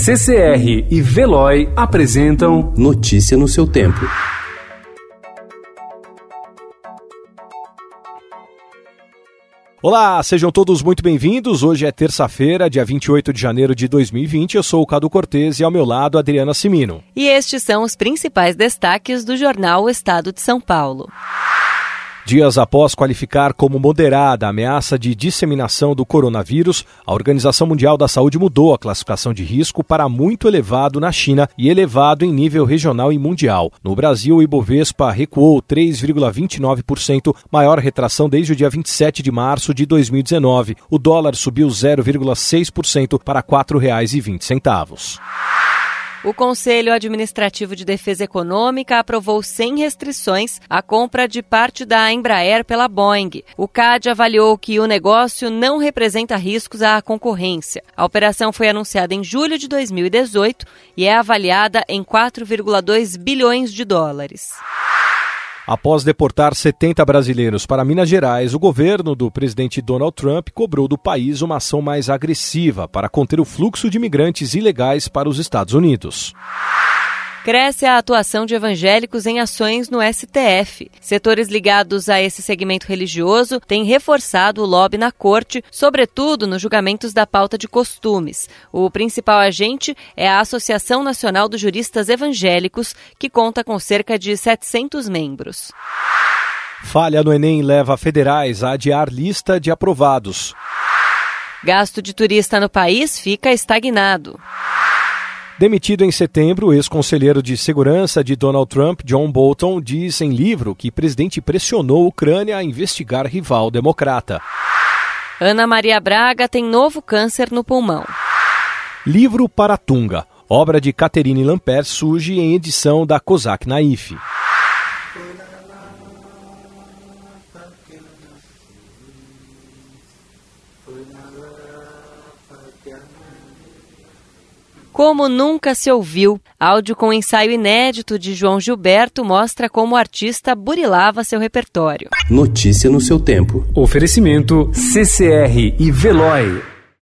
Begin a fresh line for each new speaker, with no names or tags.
CCR e Veloy apresentam
Notícia no seu tempo.
Olá, sejam todos muito bem-vindos. Hoje é terça-feira, dia 28 de janeiro de 2020. Eu sou o Cado Cortês e ao meu lado Adriana Simino.
E estes são os principais destaques do jornal o Estado de São Paulo.
Dias após qualificar como moderada a ameaça de disseminação do coronavírus, a Organização Mundial da Saúde mudou a classificação de risco para muito elevado na China e elevado em nível regional e mundial. No Brasil, o Ibovespa recuou 3,29%, maior retração desde o dia 27 de março de 2019. O dólar subiu 0,6% para R$ 4,20.
O Conselho Administrativo de Defesa Econômica aprovou sem restrições a compra de parte da Embraer pela Boeing. O CAD avaliou que o negócio não representa riscos à concorrência. A operação foi anunciada em julho de 2018 e é avaliada em 4,2 bilhões de dólares.
Após deportar 70 brasileiros para Minas Gerais, o governo do presidente Donald Trump cobrou do país uma ação mais agressiva para conter o fluxo de imigrantes ilegais para os Estados Unidos.
Cresce a atuação de evangélicos em ações no STF. Setores ligados a esse segmento religioso têm reforçado o lobby na corte, sobretudo nos julgamentos da pauta de costumes. O principal agente é a Associação Nacional dos Juristas Evangélicos, que conta com cerca de 700 membros.
Falha no Enem leva federais a adiar lista de aprovados.
Gasto de turista no país fica estagnado.
Demitido em setembro, o ex-conselheiro de segurança de Donald Trump, John Bolton, diz em livro que presidente pressionou a Ucrânia a investigar rival democrata.
Ana Maria Braga tem novo câncer no pulmão.
Livro para Tunga, obra de Caterine Lamper, surge em edição da Kozak Naif.
Como nunca se ouviu, áudio com ensaio inédito de João Gilberto mostra como o artista burilava seu repertório.
Notícia no seu tempo.
Oferecimento CCR e Veloy.